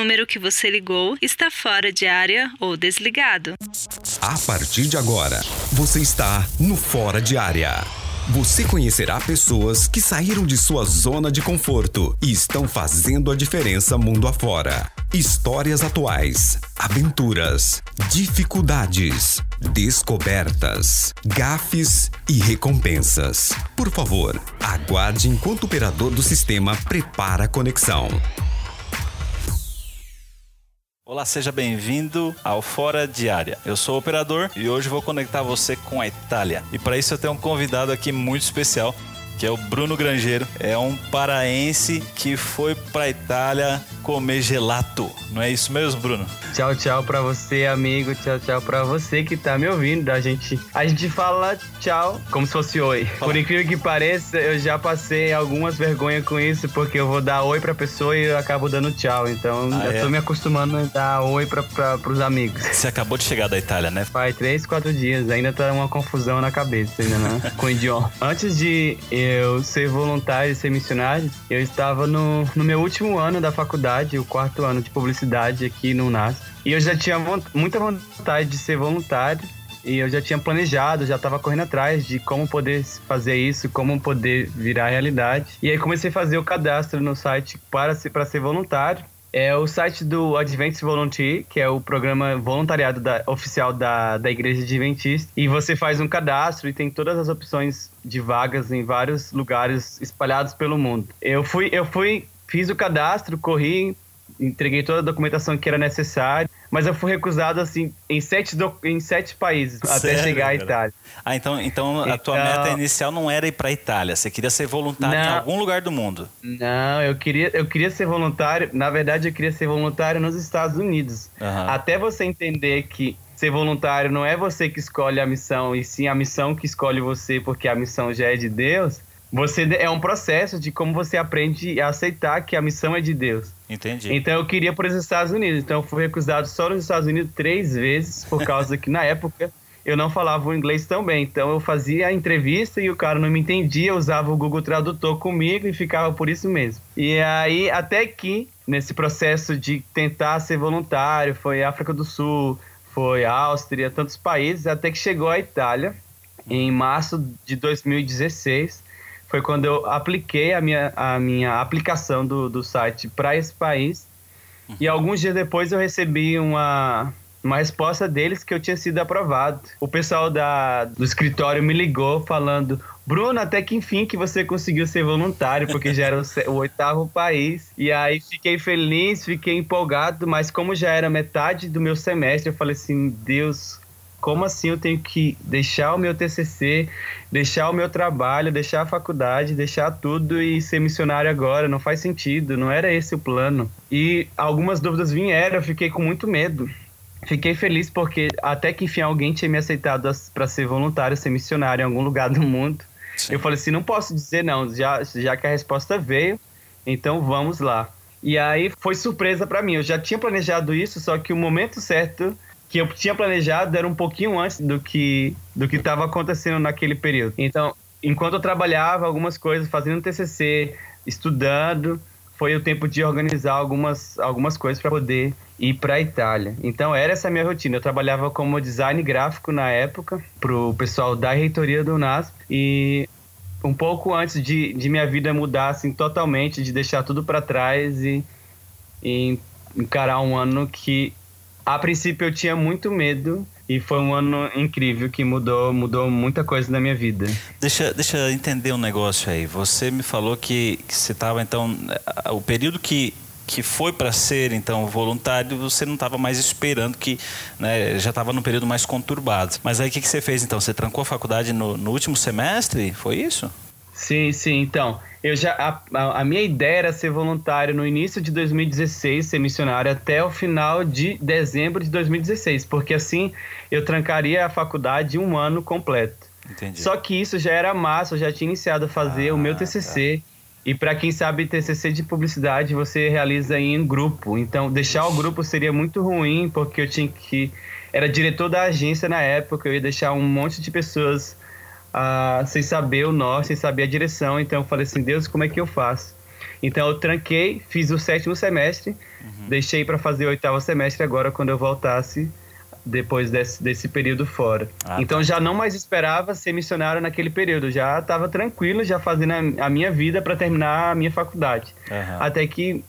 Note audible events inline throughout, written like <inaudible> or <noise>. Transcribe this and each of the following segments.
número que você ligou está fora de área ou desligado. A partir de agora, você está no Fora de Área. Você conhecerá pessoas que saíram de sua zona de conforto e estão fazendo a diferença mundo afora. Histórias atuais, aventuras, dificuldades, descobertas, gafes e recompensas. Por favor, aguarde enquanto o operador do sistema prepara a conexão. Olá, seja bem-vindo ao Fora Diária. Eu sou o operador e hoje vou conectar você com a Itália. E para isso eu tenho um convidado aqui muito especial, que é o Bruno Grangeiro. É um paraense que foi para a Itália comer gelato. Não é isso mesmo, Bruno? Tchau, tchau para você, amigo. Tchau, tchau para você que tá me ouvindo. A gente, a gente fala tchau como se fosse oi. Por incrível que pareça, eu já passei algumas vergonhas com isso, porque eu vou dar oi pra pessoa e eu acabo dando tchau. Então, ah, eu é? tô me acostumando a dar oi pra, pra, pros amigos. Você acabou de chegar da Itália, né? Faz três, quatro dias. Ainda tá uma confusão na cabeça, ainda, né? <laughs> com o idioma. Antes de eu ser voluntário e ser missionário, eu estava no, no meu último ano da faculdade, o quarto ano de publicidade aqui no NAS. E eu já tinha muita vontade de ser voluntário e eu já tinha planejado, já estava correndo atrás de como poder fazer isso, como poder virar realidade. E aí comecei a fazer o cadastro no site para ser, para ser voluntário. É o site do Adventist Volunteer, que é o programa voluntariado da, oficial da, da Igreja Adventista. E você faz um cadastro e tem todas as opções de vagas em vários lugares espalhados pelo mundo. Eu fui, eu fui, fiz o cadastro, corri, entreguei toda a documentação que era necessária, mas eu fui recusado assim em sete, do, em sete países Sério, até chegar à Itália. Ah, então, então a tua então, meta inicial não era ir para a Itália, você queria ser voluntário não, em algum lugar do mundo. Não, eu queria, eu queria ser voluntário, na verdade eu queria ser voluntário nos Estados Unidos. Uhum. Até você entender que ser voluntário não é você que escolhe a missão, e sim a missão que escolhe você, porque a missão já é de Deus. Você é um processo de como você aprende a aceitar que a missão é de Deus. Entendi. Então eu queria por os Estados Unidos. Então eu fui recusado só nos Estados Unidos três vezes, por causa que na época eu não falava o inglês tão bem. Então eu fazia a entrevista e o cara não me entendia, usava o Google Tradutor comigo e ficava por isso mesmo. E aí, até que, nesse processo de tentar ser voluntário, foi África do Sul, foi Áustria, tantos países, até que chegou a Itália, em março de 2016 foi quando eu apliquei a minha, a minha aplicação do, do site para esse país. Uhum. E alguns dias depois eu recebi uma, uma resposta deles que eu tinha sido aprovado. O pessoal da, do escritório me ligou falando: Bruno, até que enfim que você conseguiu ser voluntário, porque já era o, o, oitavo país. E aí fiquei feliz, fiquei empolgado, mas como já era metade do meu semestre, eu falei assim: Deus, como assim eu tenho que deixar o meu TCC, deixar o meu trabalho, deixar a faculdade, deixar tudo e ser missionário agora? Não faz sentido, não era esse o plano. E algumas dúvidas vieram, eu fiquei com muito medo. Fiquei feliz porque até que enfim alguém tinha me aceitado para ser voluntário, ser missionário em algum lugar do mundo. Sim. Eu falei assim, não posso dizer não, já, já que a resposta veio, então vamos lá. E aí foi surpresa para mim. Eu já tinha planejado isso, só que o momento certo que eu tinha planejado era um pouquinho antes do que do que estava acontecendo naquele período. Então, enquanto eu trabalhava algumas coisas, fazendo TCC, estudando, foi o tempo de organizar algumas, algumas coisas para poder ir para a Itália. Então, era essa a minha rotina. Eu trabalhava como design gráfico na época, para o pessoal da reitoria do NASP, e um pouco antes de, de minha vida mudar assim, totalmente, de deixar tudo para trás e, e encarar um ano que a princípio eu tinha muito medo e foi um ano incrível que mudou, mudou muita coisa na minha vida. Deixa, deixa eu entender um negócio aí. Você me falou que, que você estava então o período que que foi para ser então voluntário, você não estava mais esperando que né, já estava num período mais conturbado. Mas aí o que, que você fez então? Você trancou a faculdade no, no último semestre? Foi isso? Sim, sim. Então, eu já a, a, minha ideia era ser voluntário no início de 2016, ser missionário até o final de dezembro de 2016, porque assim eu trancaria a faculdade um ano completo. Entendi. Só que isso já era massa, eu já tinha iniciado a fazer ah, o meu TCC. Tá. E para quem sabe TCC de publicidade você realiza em grupo. Então deixar o grupo seria muito ruim porque eu tinha que era diretor da agência na época, eu ia deixar um monte de pessoas sem saber o norte, sem saber a direção. Então eu falei assim, Deus, como é que eu faço? Então eu tranquei, fiz o sétimo semestre, uhum. deixei para fazer o oitavo semestre agora quando eu voltasse depois desse, desse período fora. Ah, tá. então tá. já não mais esperava ser missionário naquele período, já estava tranquilo, já fazendo a, a minha vida para terminar a minha faculdade. Uhum. Até que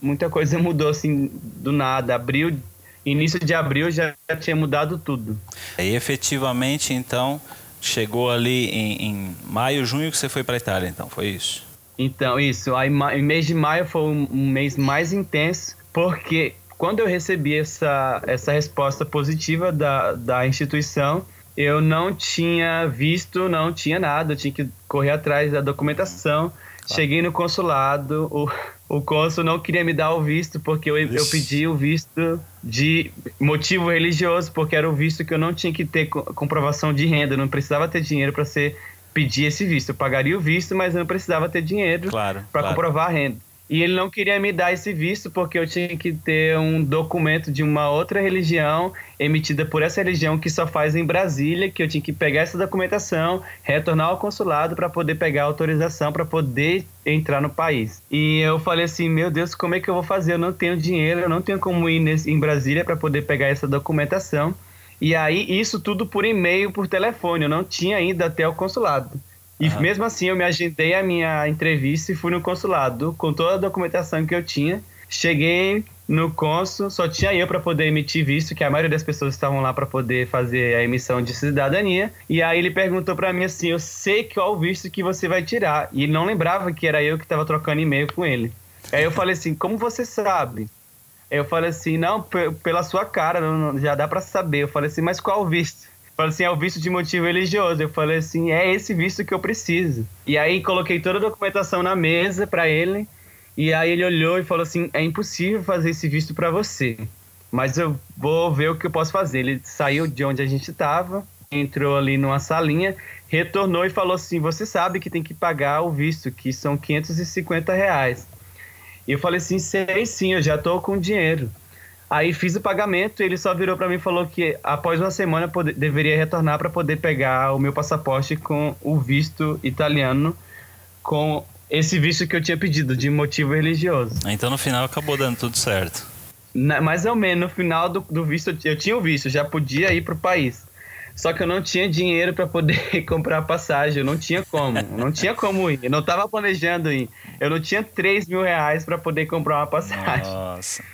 muita coisa <laughs> mudou assim do nada. Abril, início de abril já tinha mudado tudo. E efetivamente, então, chegou ali em, em maio, junho que você foi para Itália, então, foi isso? Então, isso. Aí, em mês de maio foi um, mês mais intenso, porque quando eu recebi essa, essa resposta positiva da, da instituição, eu não tinha visto, não tinha nada, eu tinha que correr atrás da documentação. Cheguei no consulado, o, o cônsul não queria me dar o visto porque eu, eu pedi o visto de motivo religioso, porque era o visto que eu não tinha que ter comprovação de renda, não precisava ter dinheiro para ser pedir esse visto. Eu pagaria o visto, mas eu não precisava ter dinheiro claro, para claro. comprovar a renda. E ele não queria me dar esse visto porque eu tinha que ter um documento de uma outra religião emitida por essa religião que só faz em Brasília, que eu tinha que pegar essa documentação, retornar ao consulado para poder pegar a autorização para poder entrar no país. E eu falei assim, meu Deus, como é que eu vou fazer? Eu não tenho dinheiro, eu não tenho como ir nesse, em Brasília para poder pegar essa documentação. E aí isso tudo por e-mail, por telefone, eu não tinha ainda até o consulado. E mesmo assim, eu me agendei a minha entrevista e fui no consulado com toda a documentação que eu tinha. Cheguei no consul, só tinha eu para poder emitir visto, que a maioria das pessoas estavam lá para poder fazer a emissão de cidadania. E aí ele perguntou para mim assim: "Eu sei qual o visto que você vai tirar". E ele não lembrava que era eu que estava trocando e-mail com ele. Aí eu falei assim: "Como você sabe?" Eu falei assim: "Não, pela sua cara, não, já dá para saber". Eu falei assim: "Mas qual o visto?" Falei assim, é o visto de motivo religioso. Eu falei assim, é esse visto que eu preciso. E aí coloquei toda a documentação na mesa para ele. E aí ele olhou e falou assim, é impossível fazer esse visto para você. Mas eu vou ver o que eu posso fazer. Ele saiu de onde a gente estava, entrou ali numa salinha, retornou e falou assim, você sabe que tem que pagar o visto, que são 550 reais. E eu falei assim, sei sim, eu já tô com dinheiro. Aí fiz o pagamento, ele só virou para mim e falou que após uma semana eu deveria retornar para poder pegar o meu passaporte com o visto italiano, com esse visto que eu tinha pedido, de motivo religioso. Então no final acabou dando tudo certo. Na, mais ou menos, no final do, do visto, eu tinha o visto, já podia ir para o país. Só que eu não tinha dinheiro para poder <laughs> comprar passagem, eu não tinha como, não tinha como ir, eu não estava planejando ir. Eu não tinha 3 mil reais para poder comprar uma passagem. Nossa.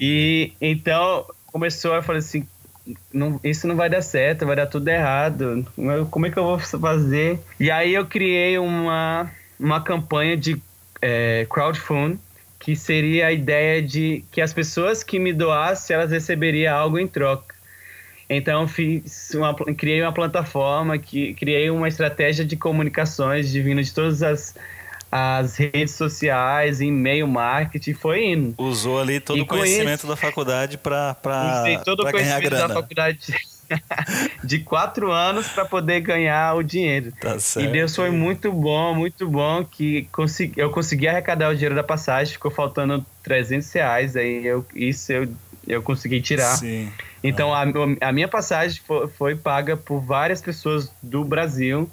E então começou, eu falei assim, não, isso não vai dar certo, vai dar tudo errado. Como é que eu vou fazer? E aí eu criei uma, uma campanha de é, crowdfunding que seria a ideia de que as pessoas que me doassem, elas receberiam algo em troca. Então fiz uma, criei uma plataforma, que criei uma estratégia de comunicações de vindo de todas as as redes sociais, e-mail marketing, foi indo. Usou ali todo e o conhecimento da faculdade para todo o conhecimento grana. da faculdade de quatro anos para poder ganhar o dinheiro. Tá. E Deus foi muito bom, muito bom que consegui, eu consegui arrecadar o dinheiro da passagem, ficou faltando 300 reais, aí eu, isso eu, eu consegui tirar. Sim. Então ah. a, a minha passagem foi, foi paga por várias pessoas do Brasil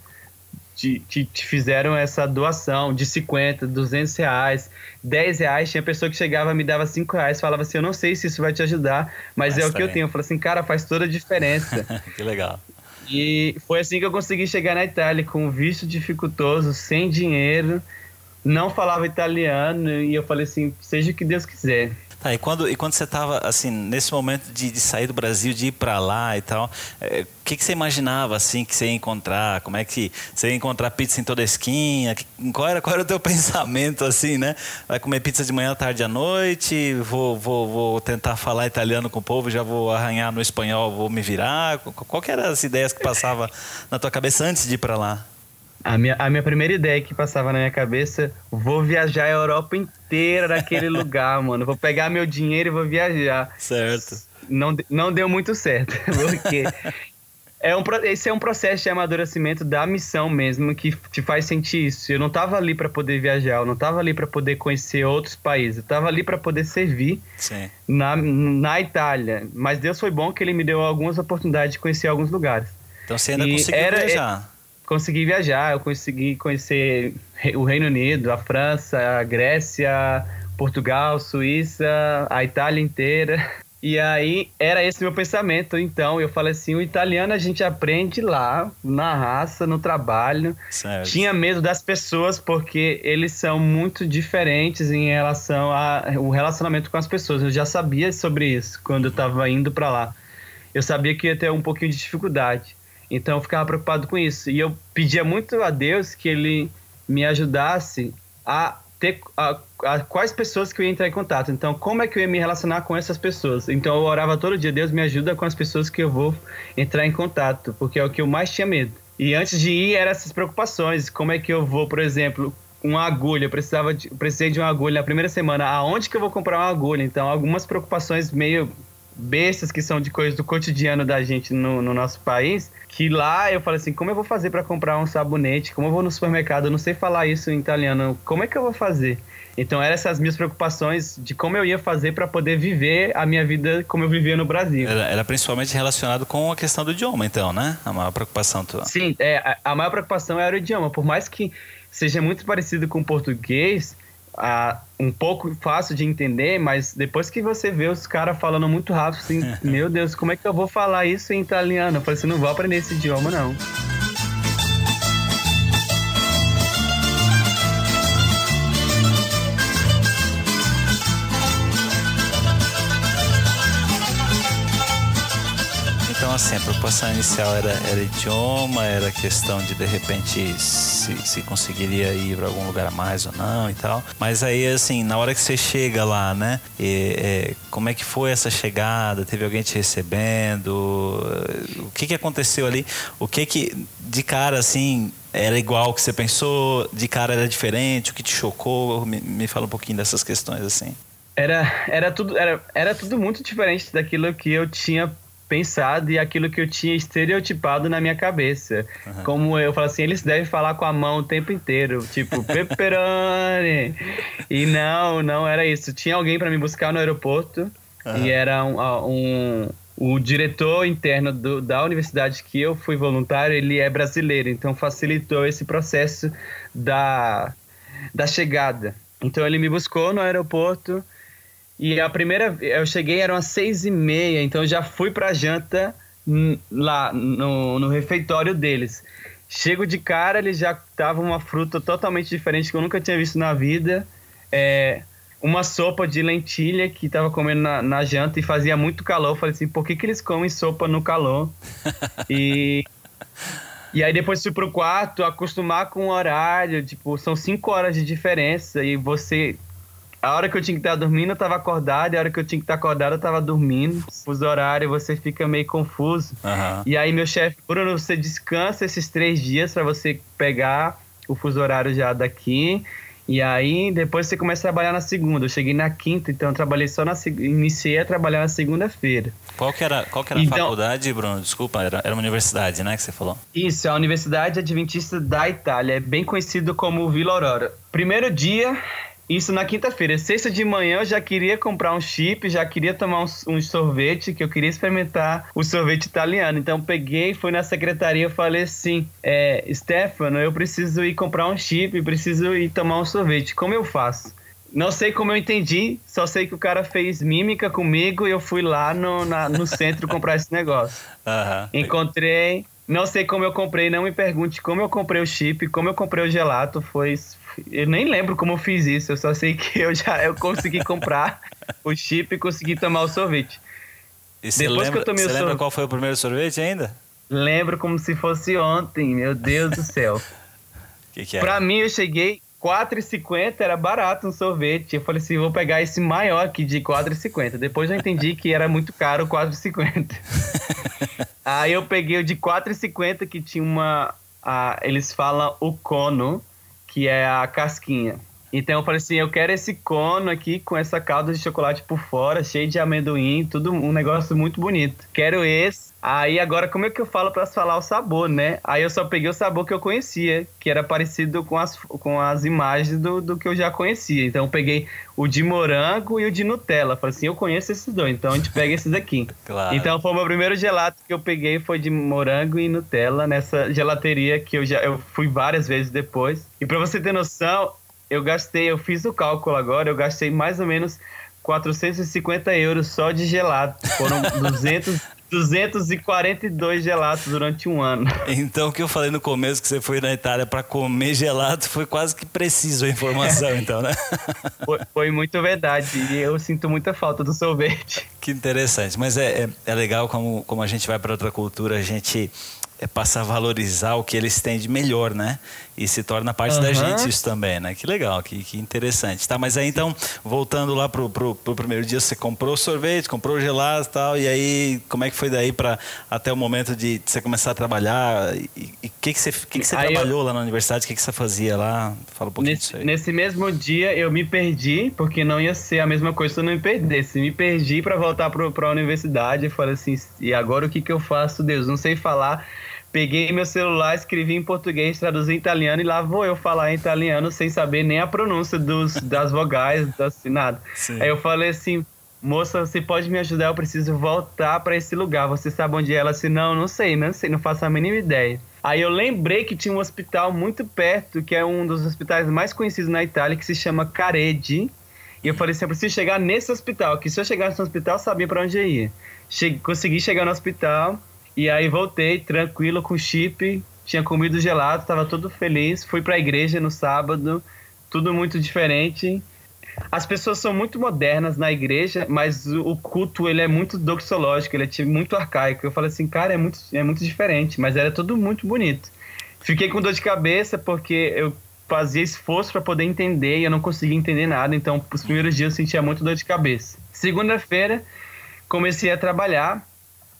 te, te, te, fizeram essa doação de 50, 200 reais, 10 reais. Tinha pessoa que chegava, me dava 5 reais, falava assim: Eu não sei se isso vai te ajudar, mas, mas é o que eu tenho. Eu falei assim: Cara, faz toda a diferença. <laughs> que legal. E foi assim que eu consegui chegar na Itália, com um visto dificultoso, sem dinheiro, não falava italiano, e eu falei assim: Seja o que Deus quiser. Tá, e quando, e quando você estava, assim, nesse momento de, de, sair do Brasil, de ir para lá e tal, é, o que, que você imaginava, assim, que você ia encontrar? Como é que você ia encontrar pizza em toda a esquina? Qual era, qual era o teu <laughs> pensamento, assim, né? Vai comer pizza de manhã, tarde à noite? Vou, vou, vou tentar falar italiano com o povo, já vou arranhar no espanhol, vou me virar? Qual que eram as ideias que passavam na tua cabeça antes de ir para lá? A minha, a minha primeira ideia que passava na minha cabeça, vou viajar a Europa inteira naquele <laughs> lugar, mano. Vou pegar meu dinheiro e vou viajar. Certo. Não, não deu muito certo, <laughs> porque é um, esse é um processo de amadurecimento da missão mesmo que te faz sentir isso. Eu não estava ali para poder viajar, eu não estava ali para poder conhecer outros países, eu estava ali para poder servir na, na Itália. Mas Deus foi bom que ele me deu algumas oportunidades de conhecer alguns lugares. Então você ainda e conseguiu era, viajar? Consegui viajar, eu consegui conhecer o Reino Unido, a França, a Grécia, Portugal, Suíça, a Itália inteira. E aí era esse meu pensamento. Então eu falei assim: o italiano a gente aprende lá, na raça, no trabalho. Certo. Tinha medo das pessoas porque eles são muito diferentes em relação ao relacionamento com as pessoas. Eu já sabia sobre isso quando eu estava indo para lá. Eu sabia que ia ter um pouquinho de dificuldade. Então eu ficava preocupado com isso. E eu pedia muito a Deus que ele me ajudasse a ter a, a, quais pessoas que eu ia entrar em contato. Então, como é que eu ia me relacionar com essas pessoas? Então, eu orava todo dia, Deus me ajuda com as pessoas que eu vou entrar em contato, porque é o que eu mais tinha medo. E antes de ir, eram essas preocupações. Como é que eu vou, por exemplo, uma agulha, eu precisava de, precisei de uma agulha na primeira semana. Aonde que eu vou comprar uma agulha? Então, algumas preocupações meio bestas que são de coisas do cotidiano da gente no, no nosso país, que lá eu falei assim, como eu vou fazer para comprar um sabonete? Como eu vou no supermercado? Eu não sei falar isso em italiano. Como é que eu vou fazer? Então eram essas minhas preocupações de como eu ia fazer para poder viver a minha vida como eu vivia no Brasil. Era, era, principalmente relacionado com a questão do idioma, então, né? A maior preocupação tua. Sim, é, a, a maior preocupação era o idioma. Por mais que seja muito parecido com o português, ah, um pouco fácil de entender, mas depois que você vê os caras falando muito rápido, assim, <laughs> meu Deus, como é que eu vou falar isso em italiano? Eu falei assim, não vou aprender esse idioma, não. Assim, a preocupação inicial era, era idioma, era questão de de repente se, se conseguiria ir para algum lugar a mais ou não e tal. Mas aí, assim, na hora que você chega lá, né? E, é, como é que foi essa chegada? Teve alguém te recebendo? O que, que aconteceu ali? O que que, de cara, assim, era igual que você pensou? De cara era diferente? O que te chocou? Me, me fala um pouquinho dessas questões, assim. Era, era, tudo, era, era tudo muito diferente daquilo que eu tinha pensado e aquilo que eu tinha estereotipado na minha cabeça. Uhum. Como eu falo assim, eles devem falar com a mão o tempo inteiro, tipo, <laughs> pepperoni. e não, não era isso. Tinha alguém para me buscar no aeroporto uhum. e era um, um o diretor interno do, da universidade que eu fui voluntário, ele é brasileiro, então facilitou esse processo da, da chegada. Então ele me buscou no aeroporto, e a primeira, eu cheguei, eram as seis e meia, então eu já fui pra janta lá no, no refeitório deles. Chego de cara, eles já tava uma fruta totalmente diferente que eu nunca tinha visto na vida. É, uma sopa de lentilha que tava comendo na, na, janta e fazia muito calor. Eu falei assim, por que, que eles comem sopa no calor? <laughs> e, e aí depois fui pro quarto, acostumar com o horário, tipo, são cinco horas de diferença e você a hora que eu tinha que estar dormindo, eu estava acordado, e a hora que eu tinha que estar acordado, eu estava dormindo. Os horários, você fica meio confuso. Uhum. E aí, meu chefe, Bruno, você descansa esses três dias para você pegar o fuso horário já daqui. E aí, depois você começa a trabalhar na segunda. Eu cheguei na quinta, então eu trabalhei só na Iniciei a trabalhar na segunda-feira. Qual que era, qual que era então, a faculdade, Bruno? Desculpa, era, era uma universidade, né, que você falou? Isso, é a Universidade Adventista da Itália. É bem conhecido como Vila Aurora. Primeiro dia, isso na quinta-feira. Sexta de manhã eu já queria comprar um chip, já queria tomar um, um, sorvete, que eu queria experimentar o sorvete italiano. Então peguei, fui na secretaria e falei assim: é, Stefano, eu preciso ir comprar um chip, preciso ir tomar um sorvete. Como eu faço? Não sei como eu entendi, só sei que o cara fez mímica comigo e eu fui lá no, na, no centro comprar esse negócio. <laughs> Uhum. Encontrei, não sei como eu comprei, não me pergunte como eu comprei o chip, como eu comprei o gelato, foi, eu nem lembro como eu fiz isso, eu só sei que eu já eu consegui comprar o chip e consegui tomar o sorvete. E Depois lembra, que eu tomei o sorvete, lembra qual foi o primeiro sorvete ainda? Lembro como se fosse ontem, meu Deus do céu. <laughs> que que pra mim, eu cheguei 4,50 era barato um sorvete. Eu falei assim, vou pegar esse maior aqui de 4,50. Depois eu entendi que era muito caro 4,50. <laughs> Aí eu peguei o de 4,50 que tinha uma... A, eles falam o cono, que é a casquinha. Então eu falei assim, eu quero esse cono aqui com essa calda de chocolate por fora, cheio de amendoim, tudo um negócio muito bonito. Quero esse. Aí agora como é que eu falo para falar o sabor, né? Aí eu só peguei o sabor que eu conhecia, que era parecido com as, com as imagens do, do que eu já conhecia. Então eu peguei o de morango e o de Nutella. Falei assim, eu conheço esses dois, então a gente pega esses aqui. <laughs> Claro. Então foi o meu primeiro gelato que eu peguei foi de morango e Nutella nessa gelateria que eu já eu fui várias vezes depois. E para você ter noção, eu gastei, eu fiz o cálculo agora, eu gastei mais ou menos 450 euros só de gelato. Foram 200, 242 gelatos durante um ano. Então, o que eu falei no começo, que você foi na Itália para comer gelato, foi quase que preciso a informação, então, né? <laughs> Foi, foi, muito verdade. E eu sinto muita falta do sorvete. Que interessante. Mas é, é, é legal como, como a gente vai para outra cultura, a gente é, passa a valorizar o que eles têm de melhor, né? E se torna parte uhum. da gente isso também, né? Que legal, que, que interessante. Tá, mas aí então, voltando lá pro, pro, pro primeiro dia, você comprou sorvete, comprou gelado e tal, e aí como é que foi daí para até o momento de você começar a trabalhar? E o que, que você, que que você trabalhou eu... lá na universidade? O que, que você fazia lá? Fala um pouquinho nesse, disso aí. Nesse mesmo dia eu me perdi, porque não ia ser a mesma coisa se eu não me perdesse. Me perdi para voltar para a universidade e falei assim, e agora o que, que eu faço, Deus? Não sei falar Peguei meu celular, escrevi em português, traduzi em italiano e lá vou eu falar em italiano sem saber nem a pronúncia dos, das vogais, assim, nada. Sim. Aí eu falei assim, moça, você pode me ajudar? Eu preciso voltar para esse lugar. Você sabe onde é? Ela disse, não, não sei, não sei, não faço a mínima ideia. Aí eu lembrei que tinha um hospital muito perto, que é um dos hospitais mais conhecidos na Itália, que se chama Caredi. E eu falei assim, eu preciso chegar nesse hospital, que se eu chegasse no hospital, eu sabia para onde eu ia. Cheguei, consegui chegar no hospital, e aí voltei tranquilo com chip, tinha comido gelado, estava todo feliz. Fui para a igreja no sábado, tudo muito diferente. As pessoas são muito modernas na igreja, mas o culto ele é muito doxológico, ele é muito arcaico. Eu falei assim, cara, é muito, é muito diferente, mas era tudo muito bonito. Fiquei com dor de cabeça porque eu fazia esforço para poder entender e eu não conseguia entender nada, então os primeiros dias eu sentia muito dor de cabeça. Segunda-feira comecei a trabalhar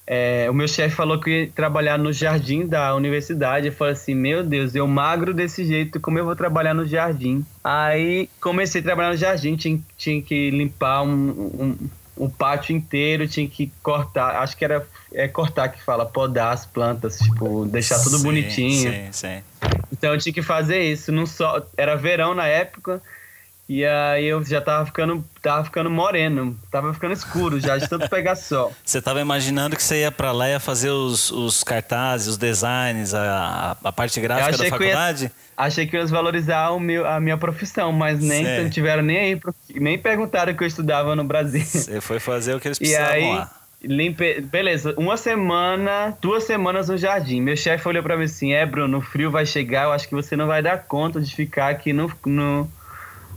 é, o meu chefe falou que ia trabalhar no jardim da universidade. Eu falei assim: Meu Deus, eu magro desse jeito, como eu vou trabalhar no jardim? Aí comecei a trabalhar no jardim, tinha, tinha que limpar um, um, um pátio inteiro, tinha que cortar. Acho que era é cortar que fala, podar as plantas, tipo, deixar tudo sim, bonitinho. Sim, sim. Então eu tinha que fazer isso. Não só, era verão na época. E aí eu já tava ficando, tava ficando moreno, tava ficando escuro já, de tanto pegar <laughs> sol. Você tava imaginando que você ia para lá e ia fazer os, os cartazes, os designs, a, a parte gráfica da faculdade? Ia, achei que ia valorizar o meu, a minha profissão, mas nem não tiveram nem aí, nem perguntaram que eu estudava no Brasil. Você foi fazer o que eles precisavam e aí, lá. Limpe... Beleza, uma semana, duas semanas no jardim. Meu chefe olhou para mim assim: É, Bruno, o frio vai chegar, eu acho que você não vai dar conta de ficar aqui no, no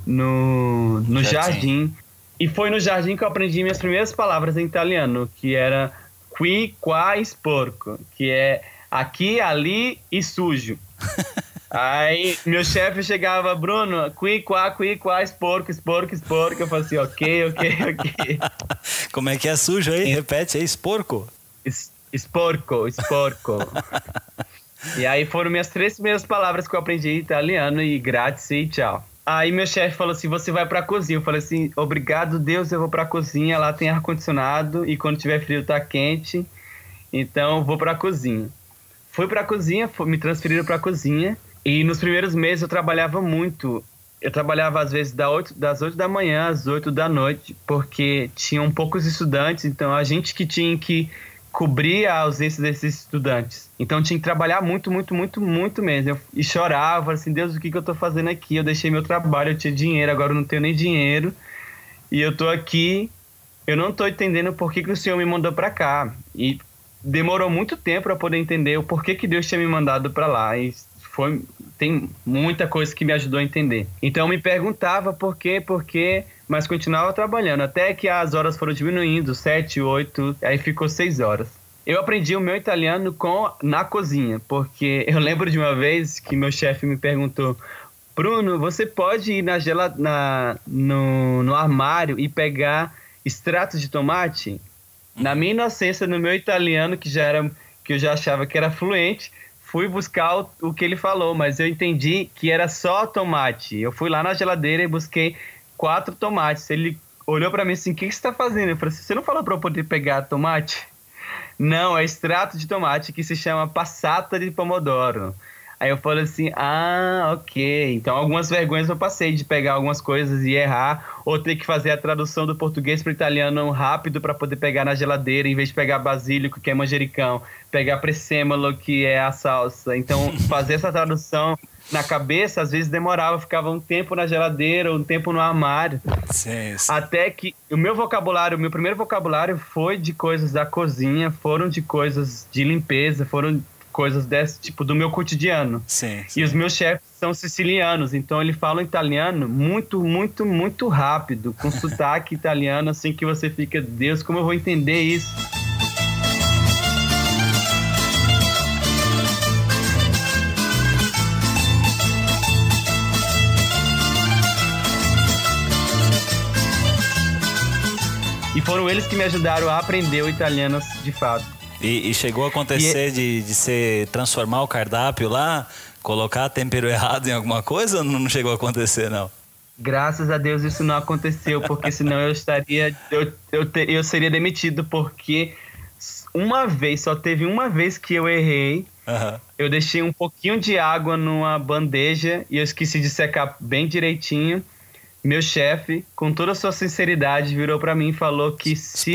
no, no jardim. jardim. E foi no jardim que eu aprendi minhas primeiras palavras em italiano, que era qui, qua, esporco, que é aqui, ali e sujo. <laughs> Aí meu chefe chegava, Bruno, qui, qua, qui, qua, esporco, esporco, esporco. Eu falei assim, ok, ok, ok. <laughs> Como é que é sujo aí? Repete aí, esporco. Es, esporco, esporco. <laughs> e aí foram minhas três primeiras palavras que eu aprendi em italiano e grazie e tchau. Aí meu chefe falou assim: você vai pra cozinha. Eu falei assim: obrigado, Deus, eu vou pra cozinha. Lá tem ar-condicionado e quando tiver frio tá quente. Então vou pra cozinha. Fui pra cozinha, me transferiram pra cozinha. E nos primeiros meses eu trabalhava muito. Eu trabalhava às vezes das 8, das 8 da manhã às 8 da noite, porque tinham poucos estudantes, então a gente que tinha que cobrir a ausência desses estudantes. Então tinha que trabalhar muito, muito, muito, muito mesmo. Eu, e chorava, assim, Deus, o que, que eu tô fazendo aqui? Eu deixei meu trabalho, eu tinha dinheiro, agora eu não tenho nem dinheiro. E eu tô aqui, eu não tô entendendo por que, que o Senhor me mandou para cá. E demorou muito tempo para poder entender o porquê que Deus tinha me mandado para lá. E foi tem muita coisa que me ajudou a entender. Então eu me perguntava por quê, por quê, mas continuava trabalhando até que as horas foram diminuindo, sete, oito, aí ficou seis horas. Eu aprendi o meu italiano com na cozinha, porque <laughs> eu lembro de uma vez que meu chefe me perguntou: Bruno, você pode ir na gela, na, no, no armário e pegar extratos de tomate? Na minha inocência, no meu italiano, que já era que eu já achava que era fluente, fui buscar o, o, que ele falou, mas eu entendi que era só tomate. Eu fui lá na geladeira e busquei quatro tomates. Ele olhou para mim assim: o que, que você está fazendo? Eu falei assim: você não falou para eu poder pegar tomate? <laughs> Não, é extrato de tomate que se chama passata de pomodoro. Aí eu falei assim, ah, ok. Então algumas vergonhas eu passei de pegar algumas coisas e errar, ou ter que fazer a tradução do português para o italiano rápido para poder pegar na geladeira, em vez de pegar basílico, que é manjericão, pegar pressêmolo, que é a salsa. Então <laughs> fazer essa tradução na cabeça, às vezes demorava, ficava um tempo na geladeira, um tempo no armário. Sim, sim. Até que o meu vocabulário, o meu primeiro vocabulário foi de coisas da cozinha, foram de coisas de limpeza, foram coisas desse tipo do meu cotidiano. Sim, sim. E os meus chefes são sicilianos, então eles falam italiano muito, muito, muito rápido, com <laughs> sotaque italiano, assim que você fica, Deus, como eu vou entender isso? E foram eles que me ajudaram a aprender o italiano de fato. E, e chegou a acontecer e... de, de ser transformar o cardápio lá, colocar tempero errado em alguma coisa ou não chegou a acontecer, não? Graças a Deus isso não aconteceu, porque <laughs> senão eu estaria. Eu, eu, ter, eu seria demitido, porque uma vez, só teve uma vez que eu errei. Uhum. Eu deixei um pouquinho de água numa bandeja e eu esqueci de secar bem direitinho meu chefe, com toda a sua sinceridade, virou para mim e falou que se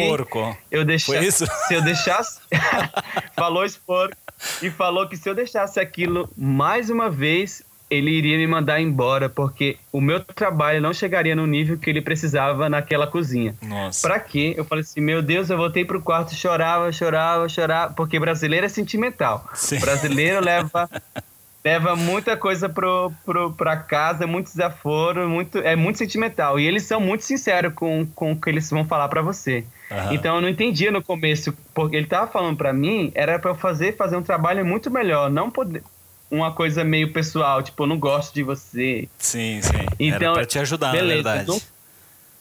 eu deixasse, se eu deixasse, falou esporco e falou que se eu deixasse aquilo mais uma vez, ele iria me mandar embora porque o meu trabalho não chegaria no nível que ele precisava naquela cozinha. Nossa. Para quê? Eu falei assim, meu Deus, eu voltei pro quarto, chorava, chorava, chorava, porque brasileiro é sentimental. Sim. Brasileiro leva <laughs> leva muita coisa pro, pro, pra casa, muito desaforo, muito, é muito sentimental. E eles são muito sinceros com, com o que eles vão falar para você. Uhum. Então eu não entendia no começo, porque ele tava falando para mim, era para eu fazer, fazer um trabalho muito melhor, não poder uma coisa meio pessoal, tipo, eu não gosto de você. Sim, sim. Então, era pra te ajudar, beleza, na verdade. Nunca,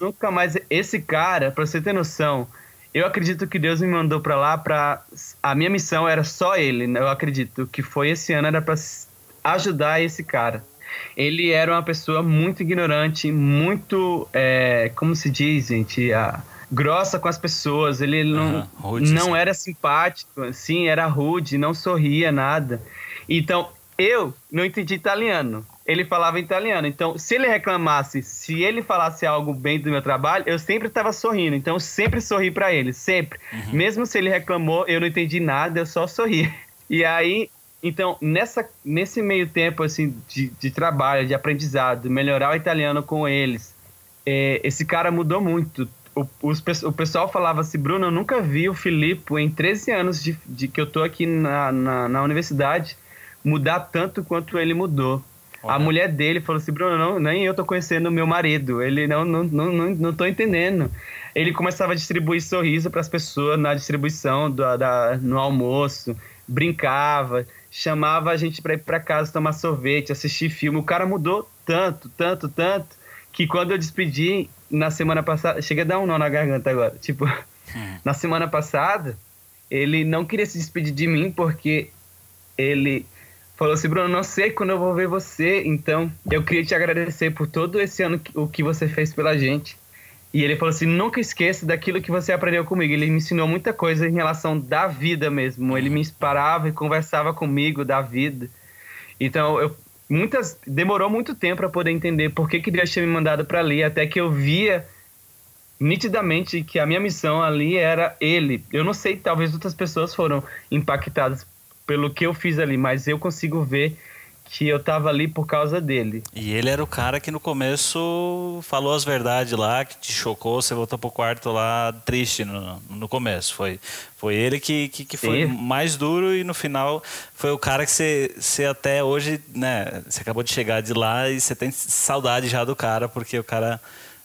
nunca mais. Esse cara, pra você ter noção, eu acredito que Deus me mandou para lá para a minha missão era só ele. Né? Eu acredito que foi esse ano era para ajudar esse cara. Ele era uma pessoa muito ignorante, muito, é, como se diz, gente, a, grossa com as pessoas. Ele não, não era simpático, assim, era rude, não sorria nada. Então, eu não entendi italiano. Ele falava italiano. Então, se ele reclamasse, se ele falasse algo bem do meu trabalho, eu sempre estava sorrindo. Então, eu sempre sorri para ele, sempre. Uhum. Mesmo se ele reclamou, eu não entendi nada, eu só sorri. <laughs> E aí, então, nessa, nesse meio tempo assim, de, de trabalho, de aprendizado, melhorar o italiano com eles, é, esse cara mudou muito. O, os, o pessoal falava assim, Bruno, eu nunca vi o Filipe em 13 anos de, de que eu tô aqui na, na, na, universidade mudar tanto quanto ele mudou. Olha. A mulher dele falou assim, Bruno, não, nem eu tô conhecendo o meu marido. Ele não, não, não, não, não tô entendendo. Ele começava a distribuir sorriso para as pessoas na distribuição do, da, no almoço, brincava chamava a gente para ir para casa tomar sorvete, assistir filme. O cara mudou tanto, tanto, tanto, que quando eu despedi na semana passada, chega a dar um nó na garganta agora. Tipo, hum. na semana passada, ele não queria se despedir de mim porque ele falou assim: Bruno, não sei quando eu vou ver você, então eu queria te agradecer por todo esse ano o que você fez pela gente. E ele falou assim: nunca esqueça daquilo que você aprendeu comigo. Ele me ensinou muita coisa em relação da vida mesmo. Ele me inspirava e conversava comigo da vida. Então, eu muitas demorou muito tempo para poder entender por que, que Deus tinha me mandado para ali, até que eu via nitidamente que a minha missão ali era ele. Eu não sei, talvez outras pessoas foram impactadas pelo que eu fiz ali, mas eu consigo ver que eu tava ali por causa dele. E ele era o cara que no começo falou as verdades lá, que te chocou, você voltou pro quarto lá triste no, no começo. Foi, foi ele que, que, que foi mais duro e no final foi o cara que você, você até hoje, né, você acabou de chegar de lá e você tem saudade já do cara, porque o cara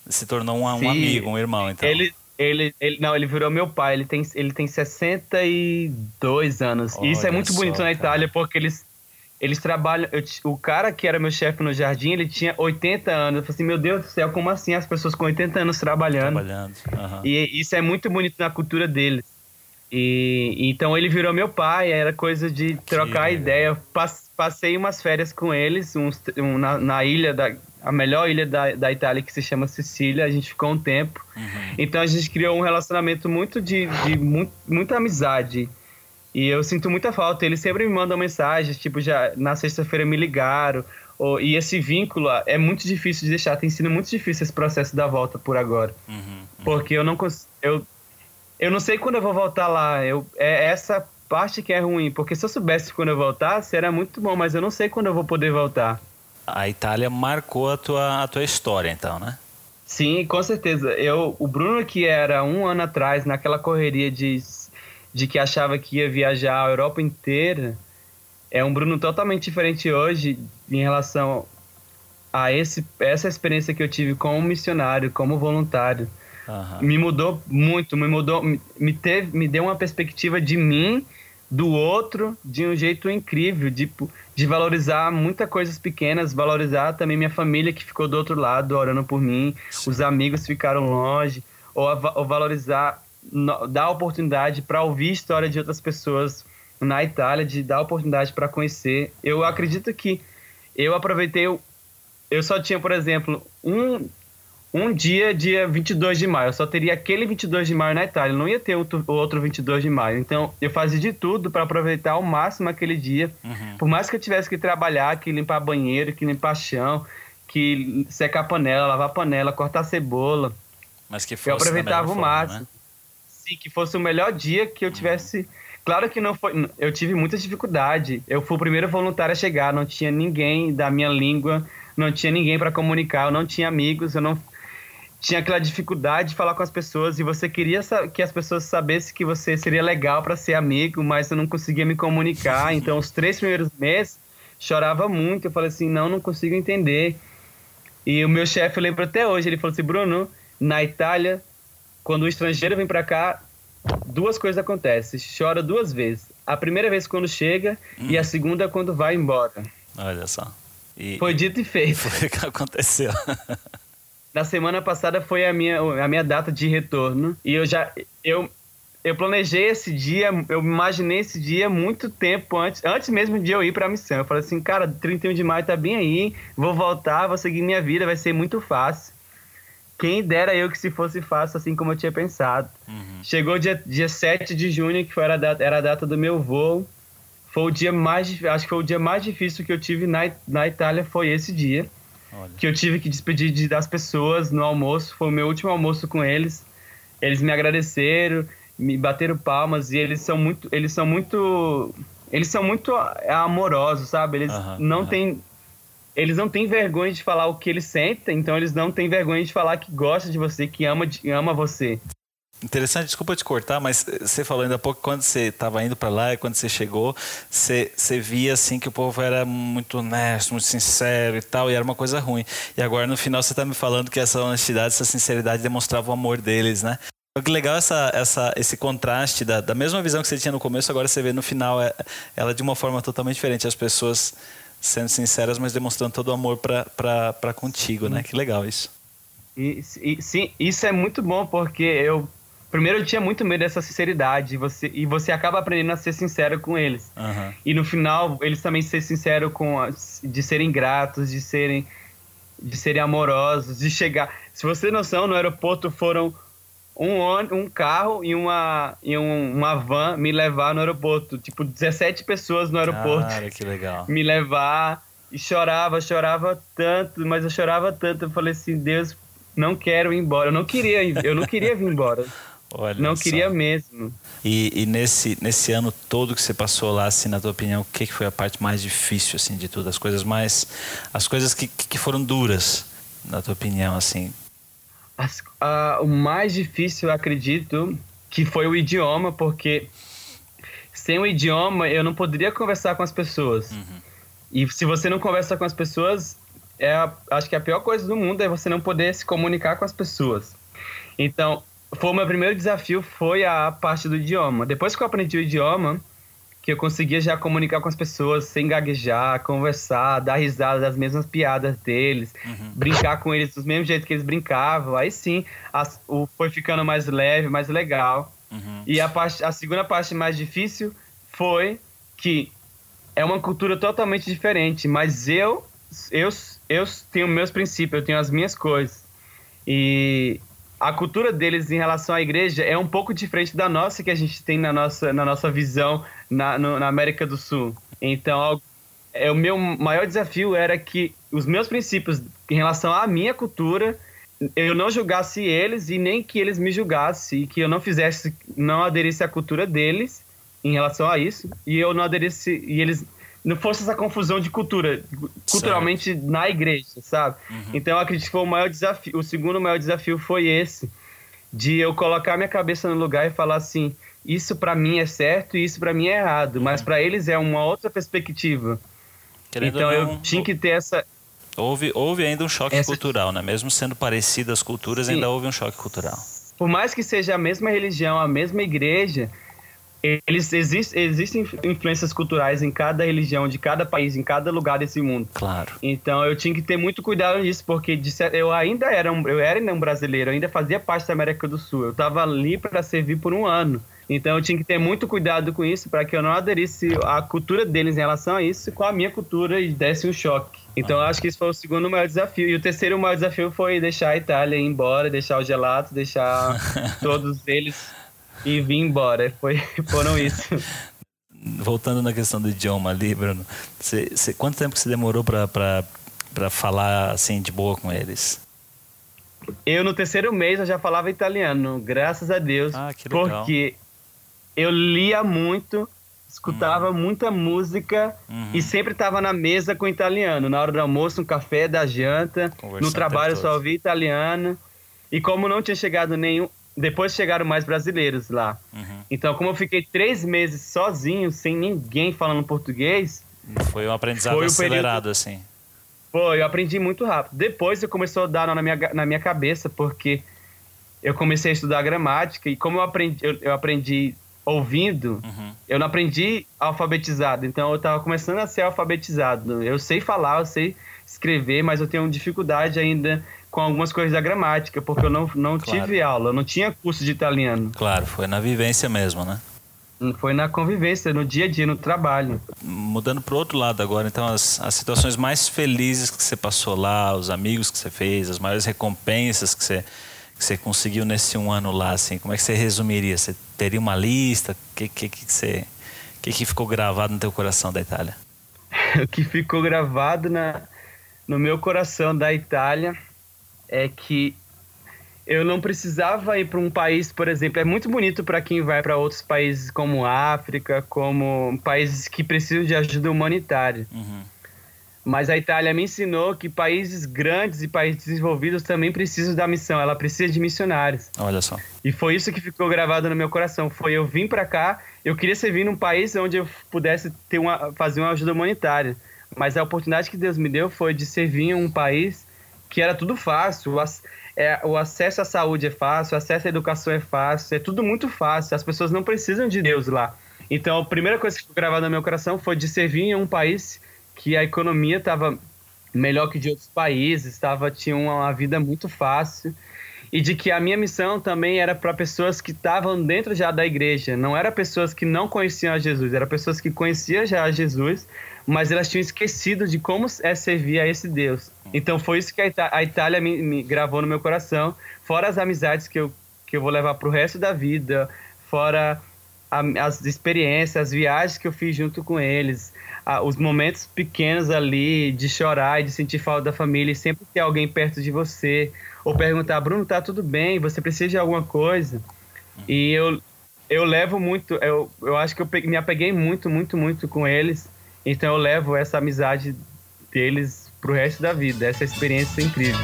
se tornou um, um amigo, um irmão. Então. Ele, ele, ele, não, ele virou meu pai. Ele tem, ele tem 62 anos. Olha e isso é muito bonito só, na Itália, cara. porque eles eles trabalham. Eu, o cara que era meu chefe no jardim, ele tinha 80 anos. Eu falei assim: meu Deus do céu, como assim as pessoas com 80 anos trabalhando? Trabalhando. Uhum. E isso é muito bonito na cultura deles. E então ele virou meu pai, era coisa de trocar ideia. Passei umas férias com eles uns, um, na, na, ilha da a melhor ilha da, da Itália que se chama Sicília. A gente ficou um tempo. Uhum. Então a gente criou um relacionamento muito de, de muito, muita amizade. E eu sinto muita falta. Eles sempre me mandam mensagens, tipo, já na sexta-feira me ligaram. Ou, e esse vínculo é muito difícil de deixar. Tem sido muito difícil esse processo da volta por agora. Uhum, uhum. Porque eu não eu Eu não sei quando eu vou voltar lá. Eu, é essa parte que é ruim. Porque se eu soubesse quando eu voltasse, era muito bom. Mas eu não sei quando eu vou poder voltar. A Itália marcou a tua, a tua história, então, né? Sim, com certeza. Eu, o Bruno, que era um ano atrás, naquela correria de de que achava que ia viajar a Europa inteira, é um Bruno totalmente diferente hoje em relação a esse, essa experiência que eu tive como missionário, como voluntário. Uhum. Me mudou muito, me mudou, me, teve, me deu uma perspectiva de mim, do outro, de um jeito incrível, de, de valorizar muitas coisas pequenas, valorizar também minha família que ficou do outro lado orando por mim, Sim. os amigos ficaram longe, ou, ou valorizar dar oportunidade para ouvir história de outras pessoas na Itália, de dar oportunidade para conhecer. Eu acredito que eu aproveitei, eu só tinha, por exemplo, um, um dia, dia 22 de maio. Eu só teria aquele 22 de maio na Itália, não ia ter outro, outro 22 de maio. Então, eu fazia de tudo para aproveitar ao máximo aquele dia. Uhum. Por mais que eu tivesse que trabalhar, que limpar banheiro, que limpar chão, que secar panela, lavar panela, cortar cebola. Mas que fosse eu aproveitava o máximo. Né? Assim, que fosse o melhor dia que eu tivesse. Claro que não foi. Eu tive muita dificuldade. Eu fui o primeiro voluntário a chegar, não tinha ninguém da minha língua, não tinha ninguém para comunicar, eu não tinha amigos, eu não tinha aquela dificuldade de falar com as pessoas e você queria que as pessoas sabessem que você seria legal para ser amigo, mas eu não conseguia me comunicar. <laughs> Então, os três primeiros meses, chorava muito. Eu falei assim: não, não consigo entender. E o meu chefe, eu lembro até hoje, ele falou assim: Bruno, na Itália, quando o estrangeiro vem para cá, duas coisas acontecem. Chora duas vezes. A primeira vez quando chega hum. e a segunda quando vai embora. Olha só. E, foi dito e feito. <laughs> Foi o que aconteceu. <laughs> Na semana passada foi a minha, a minha data de retorno. E eu já. Eu, eu planejei esse dia, eu imaginei esse dia muito tempo antes, antes mesmo de eu ir para a missão. Eu falei assim, cara, 31 de maio tá bem aí, vou voltar, vou seguir minha vida, vai ser muito fácil. Quem dera eu que se fosse fácil assim como eu tinha pensado. Uhum. Chegou dia, dia 7 de junho, que foi a data, era a data do meu voo. Foi o dia mais, acho que foi o dia mais difícil que eu tive na, na Itália, foi esse dia. Olha. Que eu tive que despedir de, das pessoas no almoço, foi o meu último almoço com eles. Eles me agradeceram, me bateram palmas e eles são muito, eles são muito, eles são muito amorosos, sabe? Eles uhum, não uhum. têm eles não têm vergonha de falar o que eles sentem, então eles não têm vergonha de falar que gosta de você, que ama, de, ama você. Interessante, desculpa te cortar, mas você falou ainda há pouco quando você estava indo para lá e quando você chegou, você, você via assim que o povo era muito honesto, muito sincero e tal, e era uma coisa ruim. E agora no final você está me falando que essa honestidade, essa sinceridade demonstrava o amor deles, né? Que legal essa, essa, esse contraste da, da mesma visão que você tinha no começo, agora você vê no final é, ela de uma forma totalmente diferente. As pessoas sendo sinceras, mas demonstrando todo o amor para contigo, né? Que legal isso. E, e, sim, isso é muito bom porque eu primeiro eu tinha muito medo dessa sinceridade você, e você acaba aprendendo a ser sincero com eles. Uhum. E no final eles também ser sincero com de serem gratos, de serem de serem amorosos, de chegar. Se você tem noção, no aeroporto foram um, um carro e, uma, e um, uma van me levar no aeroporto. Tipo, 17 pessoas no aeroporto. Cara, que legal. <laughs> Me levar e chorava, chorava tanto, mas eu chorava tanto. Eu falei assim, Deus, não quero ir embora. Eu não queria, eu não queria vir embora. <laughs> Olha não só. queria mesmo. E, e, nesse, nesse ano todo que você passou lá, assim, na tua opinião, o que, que foi a parte mais difícil, assim, de tudo? As coisas mais... As coisas que, que foram duras, na tua opinião, assim? As, o mais difícil, eu acredito, que foi o idioma, porque sem o idioma eu não poderia conversar com as pessoas. Uhum. E se você não conversa com as pessoas, é a, acho que a pior coisa do mundo é você não poder se comunicar com as pessoas. Então, foi o meu primeiro desafio foi a parte do idioma. Depois que eu aprendi o idioma, que eu conseguia já comunicar com as pessoas sem gaguejar, conversar, dar risada das mesmas piadas deles, uhum. brincar com eles do mesmo jeito que eles brincavam. Aí sim, as, o, foi ficando mais leve, mais legal. Uhum. E a, parte, a segunda parte mais difícil foi que é uma cultura totalmente diferente, mas eu, eu, eu tenho meus princípios, eu tenho as minhas coisas. E a cultura deles em relação à igreja é um pouco diferente da nossa que a gente tem na nossa, na nossa visão na, no, na América do Sul. Então, é, o meu maior desafio era que os meus princípios em relação à minha cultura eu não julgasse eles e nem que eles me julgassem, que eu não fizesse, não aderisse à cultura deles em relação a isso, e eu não aderisse, e eles não fosse essa confusão de cultura, culturalmente certo. na igreja, sabe? Uhum. Então eu acredito que foi o maior desafio, o segundo maior desafio foi esse, de eu colocar minha cabeça no lugar e falar assim, isso para mim é certo e isso para mim é errado, uhum. mas para eles é uma outra perspectiva. Querendo então não, eu tinha que ter essa Houve, houve ainda um choque Essa... cultural, né? Mesmo sendo parecidas as culturas, Sim. ainda houve um choque cultural. Por mais que seja a mesma religião, a mesma igreja, eles existem, existem influências culturais em cada religião, de cada país, em cada lugar desse mundo. Claro. Então eu tinha que ter muito cuidado disso, porque eu ainda era um, eu era ainda um brasileiro, eu ainda fazia parte da América do Sul. Eu estava ali para servir por um ano. Então eu tinha que ter muito cuidado com isso para que eu não aderisse à cultura deles em relação a isso com a minha cultura e desse um choque. Então eu acho que isso foi o segundo maior desafio. E o terceiro maior desafio foi deixar a Itália ir embora, deixar o gelato, deixar <laughs> todos eles e vir embora. Foi, <laughs> foram isso. Voltando na questão do idioma ali, Bruno, você, você, quanto tempo que você demorou para falar assim de boa com eles? Eu no terceiro mês eu já falava italiano, graças a Deus. Ah. Porque eu lia muito, escutava uhum. muita música uhum. e sempre estava na mesa com italiano. Na hora do almoço, no café, da janta, no trabalho só ouvia italiano. E como não tinha chegado nenhum. Depois chegaram mais brasileiros lá. Uhum. Então, como eu fiquei três meses sozinho, sem ninguém falando português. Foi um aprendizado foi acelerado, período... assim. Foi, eu aprendi muito rápido. Depois eu comecei a dar na minha, na minha cabeça, porque eu comecei a estudar gramática e como eu aprendi, eu, eu aprendi ouvindo, uhum. eu não aprendi alfabetizado. Então eu estava começando a ser alfabetizado. Eu sei falar, eu sei escrever, mas eu tenho dificuldade ainda com algumas coisas da gramática, porque eu não, não claro. tive aula, eu não tinha curso de italiano. Claro, foi na vivência mesmo, né? Foi na convivência, no dia a dia, no trabalho. Mudando para o outro lado agora, então, as, as situações mais felizes que você passou lá, os amigos que você fez, as maiores recompensas que você, que você conseguiu nesse um ano lá, assim, como é que você resumiria? Você teria uma lista? O que, que, que, você, que, que ficou gravado no teu coração da Itália? <laughs> o que ficou gravado na, no meu coração da Itália é que eu não precisava ir para um país, por exemplo, é muito bonito para quem vai para outros países como África, como países que precisam de ajuda humanitária. Uhum. Mas a Itália me ensinou que países grandes e países desenvolvidos também precisam da missão, ela precisa de missionários. Olha só. E foi isso que ficou gravado no meu coração, foi eu vim para cá, eu queria servir num país onde eu pudesse ter uma, fazer uma ajuda humanitária. Mas a oportunidade que Deus me deu foi de servir em um país que era tudo fácil, é, o acesso à saúde é fácil, o acesso à educação é fácil, é tudo muito fácil. As pessoas não precisam de Deus lá. Então, a primeira coisa que ficou gravada no meu coração foi de servir em um país que a economia estava melhor que de outros países, tava, tinha uma vida muito fácil e de que a minha missão também era para pessoas que estavam dentro já da igreja, não era pessoas que não conheciam a Jesus, era pessoas que conheciam já a Jesus, mas elas tinham esquecido de como é servir a esse Deus. Então foi isso que a Itália me, me gravou no meu coração, fora as amizades que eu, que eu vou levar para o resto da vida, fora a, as experiências, as viagens que eu fiz junto com eles, a, os momentos pequenos ali de chorar e de sentir falta da família e sempre ter alguém perto de você, ou perguntar, Bruno, tá tudo bem? Você precisa de alguma coisa? E eu, eu levo muito, eu, eu acho que eu me apeguei muito, muito, muito com eles então eu levo essa amizade deles pro resto da vida, essa experiência incrível.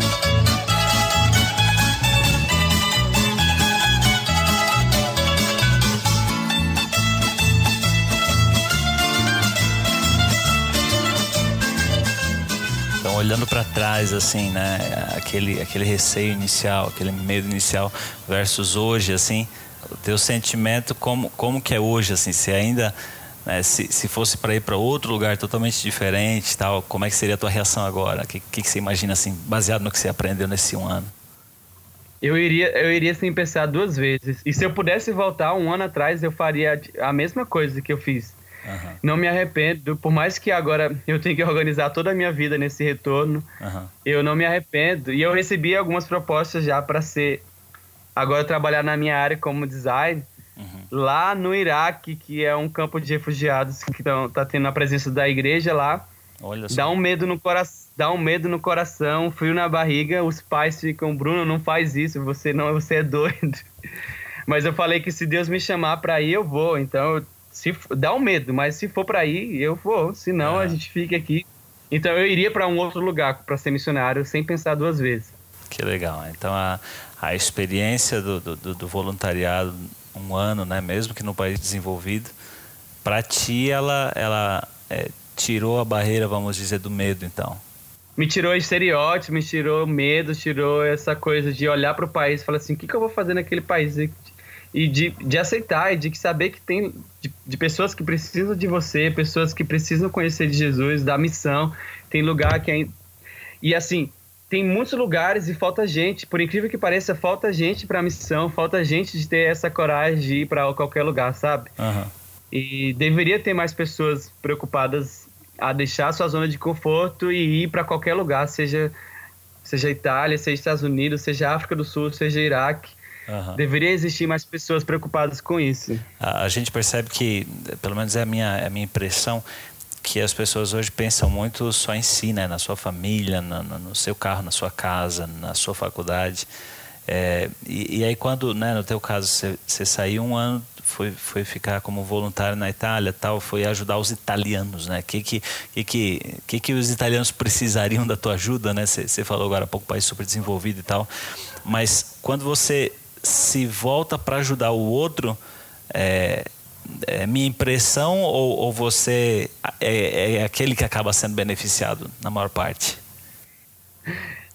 Então, olhando para trás, assim, né, aquele, aquele receio inicial, aquele medo inicial versus hoje, assim, o teu sentimento como, como que é hoje, assim, se ainda né? Se, se fosse para ir para outro lugar totalmente diferente, tal, como é que seria a tua reação agora? O que, que, que você imagina assim, baseado no que você aprendeu nesse um ano? Eu iria, eu iria sem pensar duas vezes. E se eu pudesse voltar um ano atrás, eu faria a mesma coisa que eu fiz. Uhum. Não me arrependo, por mais que agora eu tenha que organizar toda a minha vida nesse retorno, uhum. eu não me arrependo. E eu recebi algumas propostas já para ser agora trabalhar na minha área como design uhum. lá no Iraque, que é um campo de refugiados que estão tá tendo a presença da igreja lá. Olha só. Dá um medo no coração, dá um medo no coração, frio na barriga. Os pais ficam, Bruno, não faz isso, você não, você é doido. <laughs> Mas eu falei que se Deus me chamar para ir, eu vou. Então, se dá um medo, mas se for para ir, eu vou. Senão é. a gente fica aqui. Então eu iria para um outro lugar para ser missionário sem pensar duas vezes. Que legal. Então a, a experiência do, do, do voluntariado um ano, né, mesmo que no país desenvolvido, para ti ela ela é, tirou a barreira, vamos dizer, do medo, então. Me tirou estereótipo, me tirou medo, tirou essa coisa de olhar para o país e falar assim, o que, que eu vou fazer naquele país? E de, de aceitar e de saber que tem de, de, pessoas que precisam de você, pessoas que precisam conhecer de Jesus, da missão. Tem lugar que é. E assim, tem muitos lugares e falta gente. Por incrível que pareça, falta gente para a missão, falta gente de ter essa coragem de ir para qualquer lugar, sabe? Uhum. E deveria ter mais pessoas preocupadas a deixar a sua zona de conforto e ir para qualquer lugar, seja seja Itália, seja Estados Unidos, seja África do Sul, seja Iraque. Uhum. Deveria existir mais pessoas preocupadas com isso. A, a, gente percebe que, pelo menos é a minha, é a minha impressão, que as pessoas hoje pensam muito só em si, né? na sua família, no, no seu carro, na sua casa, na sua faculdade. É, e, e, aí quando, né, no teu caso, você, saiu um ano, foi, foi ficar como voluntário na Itália, tal, foi ajudar os italianos, né? Que que que que, que os italianos precisariam da tua ajuda, né? Você falou agora há pouco país super desenvolvido e tal, mas quando você se volta para ajudar o outro, é, é minha impressão ou, ou você é, é, aquele que acaba sendo beneficiado na maior parte?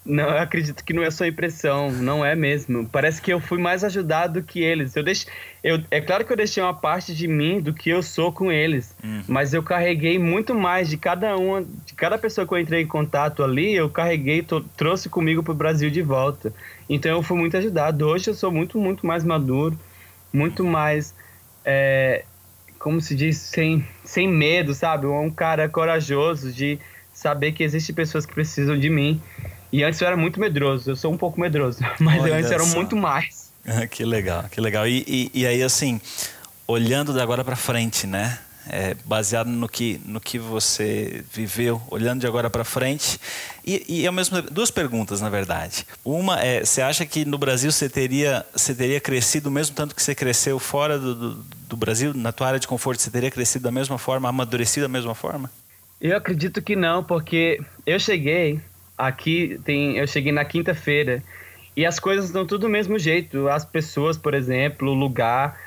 Não, eu acredito que não é só impressão, não é mesmo. Parece que eu fui mais ajudado que eles. Eu deixo, eu, é claro que eu deixei uma parte de mim do que eu sou com eles, uhum. mas eu carreguei muito mais de cada uma, de cada pessoa que eu entrei em contato ali, eu carreguei, to, trouxe comigo para o Brasil de volta. Então eu fui muito ajudado. Hoje eu sou muito, muito mais maduro, muito mais é, como se diz, sem, sem medo, sabe? Um cara corajoso de saber que existem pessoas que precisam de mim. E antes eu era muito medroso, eu sou um pouco medroso, <laughs> mas Olha antes eu era muito mais. que legal, que legal. E, e, e aí, assim, olhando de agora para frente, né? É, baseado no que, no que você viveu, olhando de agora para frente. E, e ao mesmo duas perguntas, na verdade. Uma é, você acha que no Brasil você teria, você teria crescido o mesmo tanto que você cresceu fora do, do, do Brasil? Na tua área de conforto, você teria crescido da mesma forma, amadurecido da mesma forma? Eu acredito que não, porque eu cheguei aqui, tem, eu cheguei na quinta-feira e as coisas estão tudo do mesmo jeito. As pessoas, por exemplo, o lugar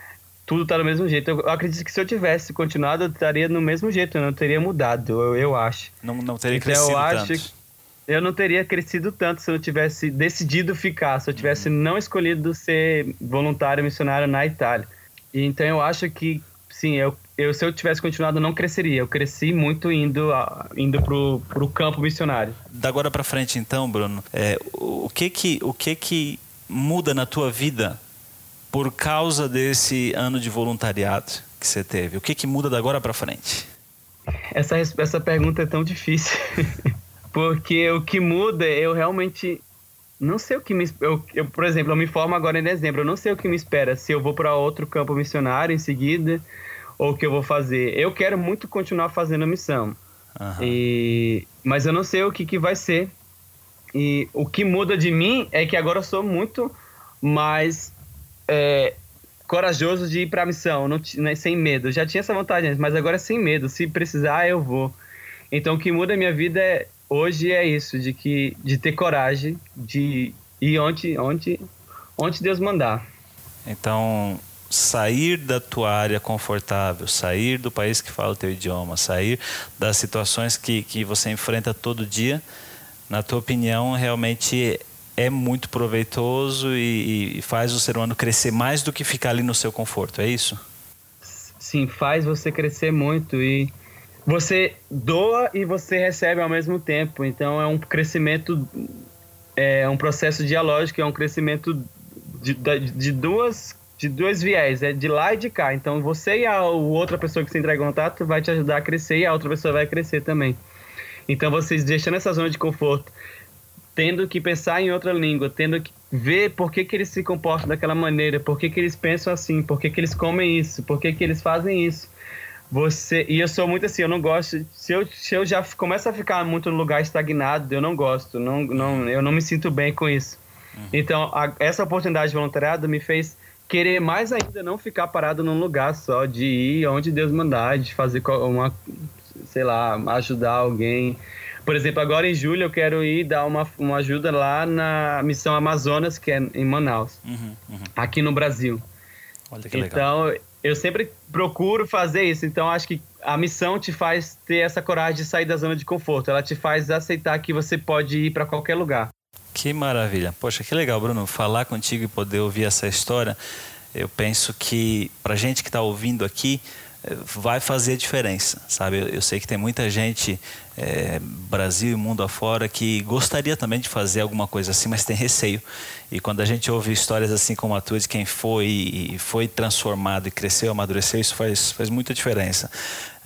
tudo tá do mesmo jeito. Eu, acredito que se eu tivesse continuado, eu estaria no mesmo jeito, eu não teria mudado, eu, eu acho. Não, não teria então, crescido eu acho tanto. Eu não teria crescido tanto se eu tivesse decidido ficar, se eu tivesse uhum. não escolhido ser voluntário missionário na Itália. E, então eu acho que, sim, eu, eu, se eu tivesse continuado, eu não cresceria. Eu cresci muito indo, indo pro, pro campo missionário. Da agora para frente, então, Bruno, é, o, que que, o que que muda na tua vida por causa desse ano de voluntariado que você teve? O que, que muda da agora para frente? Essa, essa pergunta é tão difícil. <laughs> Porque o que muda, eu realmente não sei o que me. Eu, eu, por exemplo, eu me formo agora em dezembro. Eu não sei o que me espera. Se eu vou para outro campo missionário em seguida, ou o que eu vou fazer. Eu quero muito continuar fazendo a missão. Uhum. E, mas eu não sei o que, que vai ser. E o que muda de mim é que agora eu sou muito mais é, corajoso de ir para a missão, não, né, sem medo. Eu já tinha essa vontade antes, mas agora é sem medo. Se precisar, eu vou. Então, o que muda a minha vida é, hoje é isso, de que de ter coragem de ir onde, onde, onde Deus mandar. Então, sair da tua área confortável, sair do país que fala o teu idioma, sair das situações que, que você enfrenta todo dia, na tua opinião, realmente é muito proveitoso e, e, faz o ser humano crescer mais do que ficar ali no seu conforto, é isso? Sim, faz você crescer muito e você doa e você recebe ao mesmo tempo, então é um crescimento é um processo dialógico, é um crescimento de, de, duas de dois viés, é de lá e de cá. Então você e a outra pessoa que você entrega contato vai te ajudar a crescer e a outra pessoa vai crescer também. Então vocês deixando essa zona de conforto, tendo que pensar em outra língua, tendo que ver por que, que eles se comportam daquela maneira, por que, que eles pensam assim, por que, que eles comem isso, por que, que eles fazem isso. Você, e eu sou muito assim, eu não gosto. Se eu, se eu já começo a ficar muito no lugar estagnado, eu não gosto, não, não, eu não me sinto bem com isso. Uhum. Então, a, essa oportunidade de voluntariado me fez querer mais ainda não ficar parado num lugar só, de ir onde Deus mandar, de fazer uma, sei lá, ajudar alguém. Por exemplo, agora em julho eu quero ir dar uma, uma ajuda lá na Missão Amazonas, que é em Manaus, uhum, uhum. aqui no Brasil. Olha que então, legal. eu sempre procuro fazer isso. Então, acho que a missão te faz ter essa coragem de sair da zona de conforto. Ela te faz aceitar que você pode ir para qualquer lugar. Que maravilha. Poxa, que legal, Bruno, falar contigo e poder ouvir essa história. Eu penso que para gente que está ouvindo aqui eh, vai fazer a diferença, sabe? Eu, eu sei que tem muita gente é, Brasil e mundo afora que gostaria também de fazer alguma coisa assim, mas tem receio. E quando a gente ouve histórias assim como a tua de quem foi e foi transformado e cresceu, amadureceu, isso faz, faz muita diferença.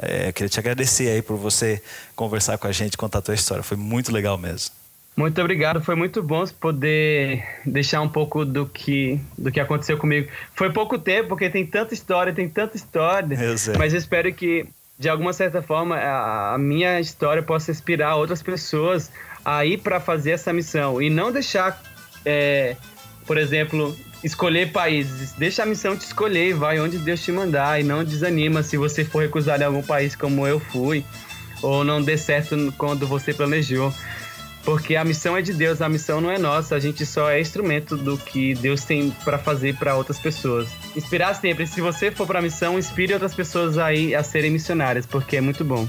É, eu queria te agradecer aí por você conversar com a gente, contar a tua história. Foi muito legal mesmo. Muito obrigado, foi muito bom poder deixar um pouco do que, do que aconteceu comigo. Foi pouco tempo, porque tem tanta história, tem tanta história, eu mas eu espero que, de alguma certa forma, a, a minha história possa inspirar outras pessoas a ir para fazer essa missão e não deixar, é, por exemplo, escolher países. Deixa a missão te escolher vai onde Deus te mandar e não desanima se você for recusado em algum país como eu fui ou não dê certo quando você planejou. Porque a missão é de Deus, a missão não é nossa, a gente só é instrumento do que Deus tem para fazer para outras pessoas. Inspirar sempre, se você for para a missão, inspire outras pessoas aí a serem missionárias, porque é muito bom.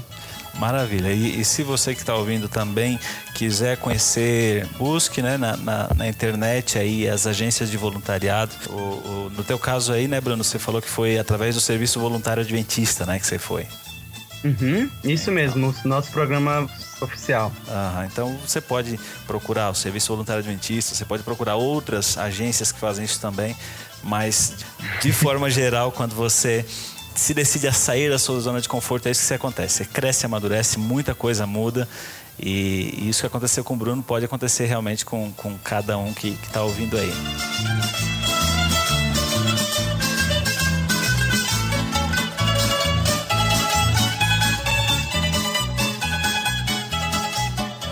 Maravilha. E, e, se você que está ouvindo também quiser conhecer, busque né, na, na, na, internet aí as agências de voluntariado. O, o, no teu caso aí, né, Bruno, você falou que foi através do Serviço Voluntário Adventista, né, que você foi. Uhum, isso mesmo, nosso programa oficial. Ah, então você pode procurar o Serviço Voluntário Adventista, você pode procurar outras agências que fazem isso também, mas de <laughs> forma geral, quando você se decide a sair da sua zona de conforto, é isso que acontece. Você cresce, amadurece, muita coisa muda. E isso que aconteceu com o Bruno pode acontecer realmente com, com cada um que está ouvindo aí.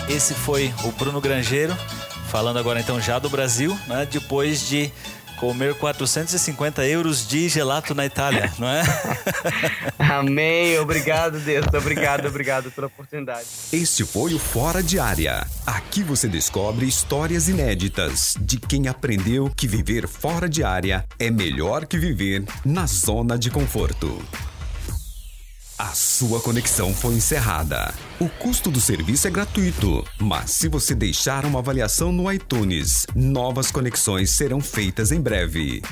Esse foi o Bruno Grangeiro, falando agora então já do Brasil, né? Depois de comer 450 euros de gelato na Itália, <laughs> não é? Amém, obrigado Deus, obrigado, obrigado pela oportunidade. Este foi o Fora de Área. Aqui você descobre histórias inéditas de quem aprendeu que viver fora de área é melhor que viver na zona de conforto. A sua conexão foi encerrada. O custo do serviço é gratuito, mas se você deixar uma avaliação no iTunes, novas conexões serão feitas em breve.